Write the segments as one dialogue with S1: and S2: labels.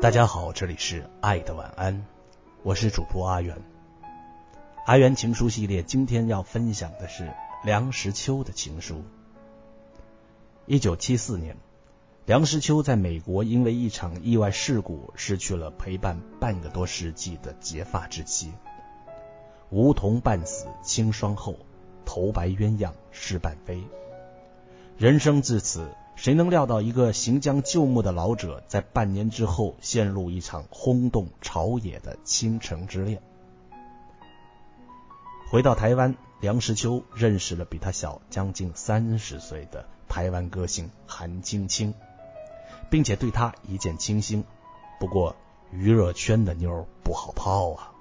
S1: 大家好，这里是爱的晚安，我是主播阿元。阿元情书系列今天要分享的是梁实秋的情书。一九七四年，梁实秋在美国因为一场意外事故失去了陪伴半个多世纪的结发之妻。梧桐半死清霜后，头白鸳鸯事半飞。人生至此。谁能料到，一个行将就木的老者，在半年之后陷入一场轰动朝野的倾城之恋？回到台湾，梁实秋认识了比他小将近三十岁的台湾歌星韩晶晶，并且对他一见倾心。不过，娱乐圈的妞不好泡啊！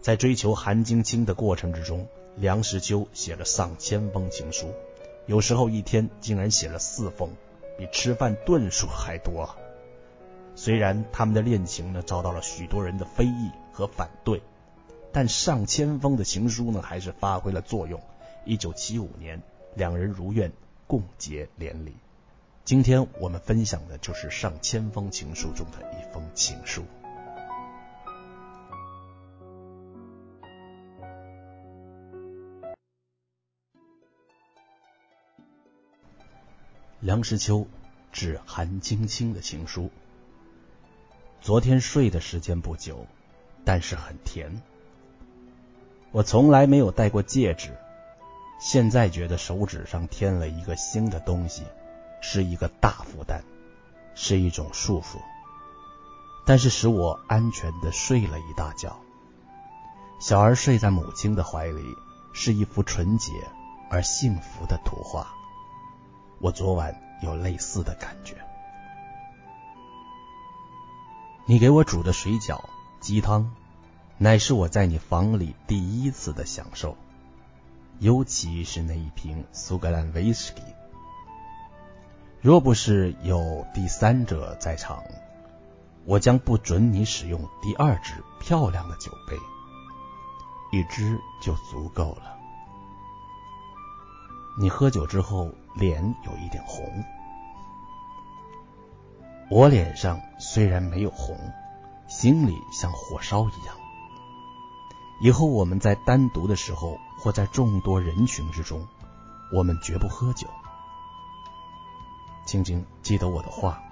S1: 在追求韩晶晶的过程之中，梁实秋写了上千封情书。有时候一天竟然写了四封，比吃饭顿数还多。虽然他们的恋情呢遭到了许多人的非议和反对，但上千封的情书呢还是发挥了作用。一九七五年，两人如愿共结连理。今天我们分享的就是上千封情书中的一封情书。梁实秋致韩晶清的情书。昨天睡的时间不久，但是很甜。我从来没有戴过戒指，现在觉得手指上添了一个新的东西，是一个大负担，是一种束缚。但是使我安全的睡了一大觉。小儿睡在母亲的怀里，是一幅纯洁而幸福的图画。我昨晚有类似的感觉。你给我煮的水饺、鸡汤，乃是我在你房里第一次的享受，尤其是那一瓶苏格兰威士忌。若不是有第三者在场，我将不准你使用第二只漂亮的酒杯，一只就足够了。你喝酒之后脸有一点红，我脸上虽然没有红，心里像火烧一样。以后我们在单独的时候，或在众多人群之中，我们绝不喝酒。静静记得我的话，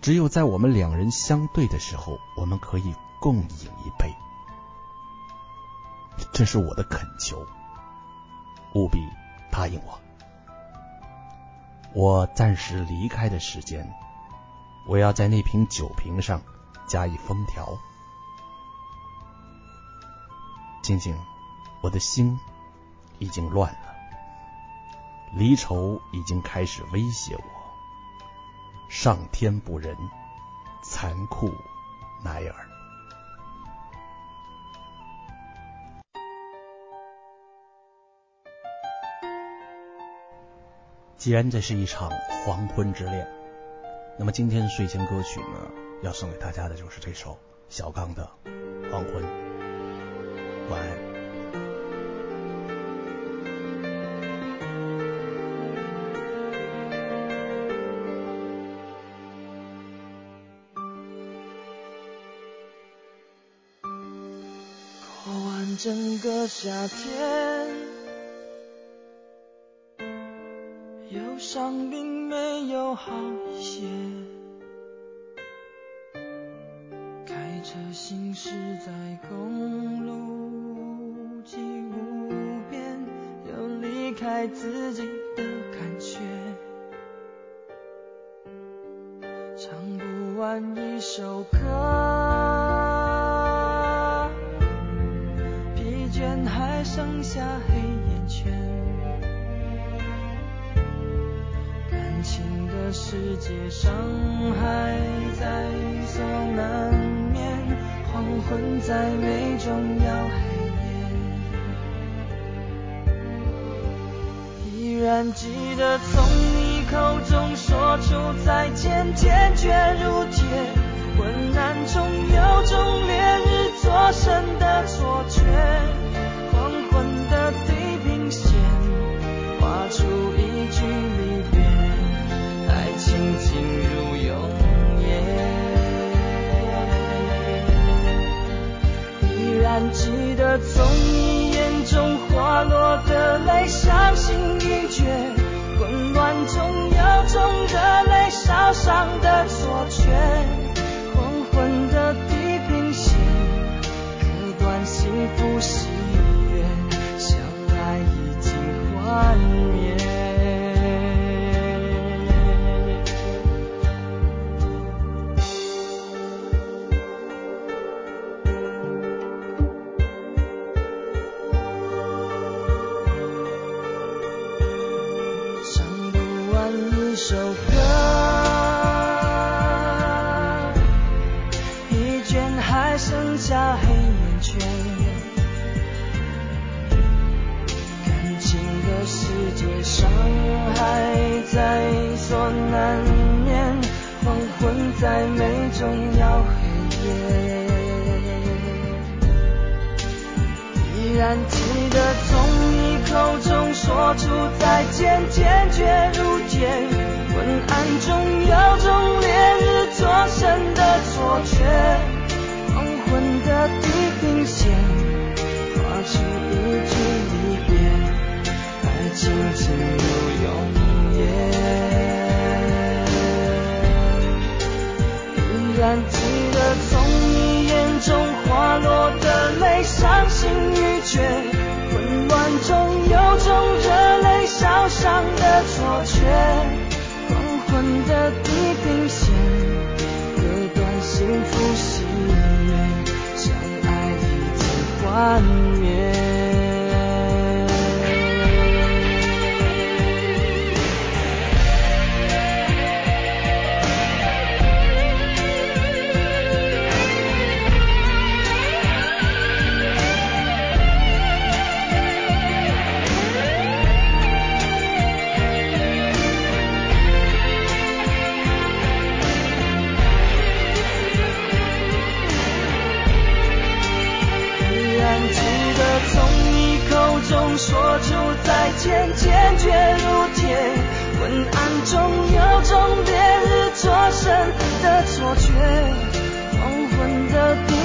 S1: 只有在我们两人相对的时候，我们可以共饮一杯。这是我的恳求。务必答应我，我暂时离开的时间，我要在那瓶酒瓶上加以封条。静静，我的心已经乱了，离愁已经开始威胁我。上天不仁，残酷乃尔。既然这是一场黄昏之恋，那么今天睡前歌曲呢，要送给大家的就是这首小刚的《黄昏》。晚安。
S2: 过完整个夏天。忧伤并没有好一些，开车行驶在公路际无边，有离开自己的感觉，唱不完一首歌，街上还在所难免，黄昏再美终要黑夜。依然记得从我从你眼中滑落的泪伤心欲绝混乱中有种热泪烧伤的首歌，疲倦还剩下黑眼圈。感情的世界，伤害在所难免，黄昏再美，终要黑夜。依然记得从你口中说出地平线，划出一句离别，爱情只有永远。依然记得从你眼中滑落的泪，伤心欲绝，混乱中有种热泪烧伤的错觉，黄昏的坚决如铁昏暗中有种烈日灼身的错觉黄昏的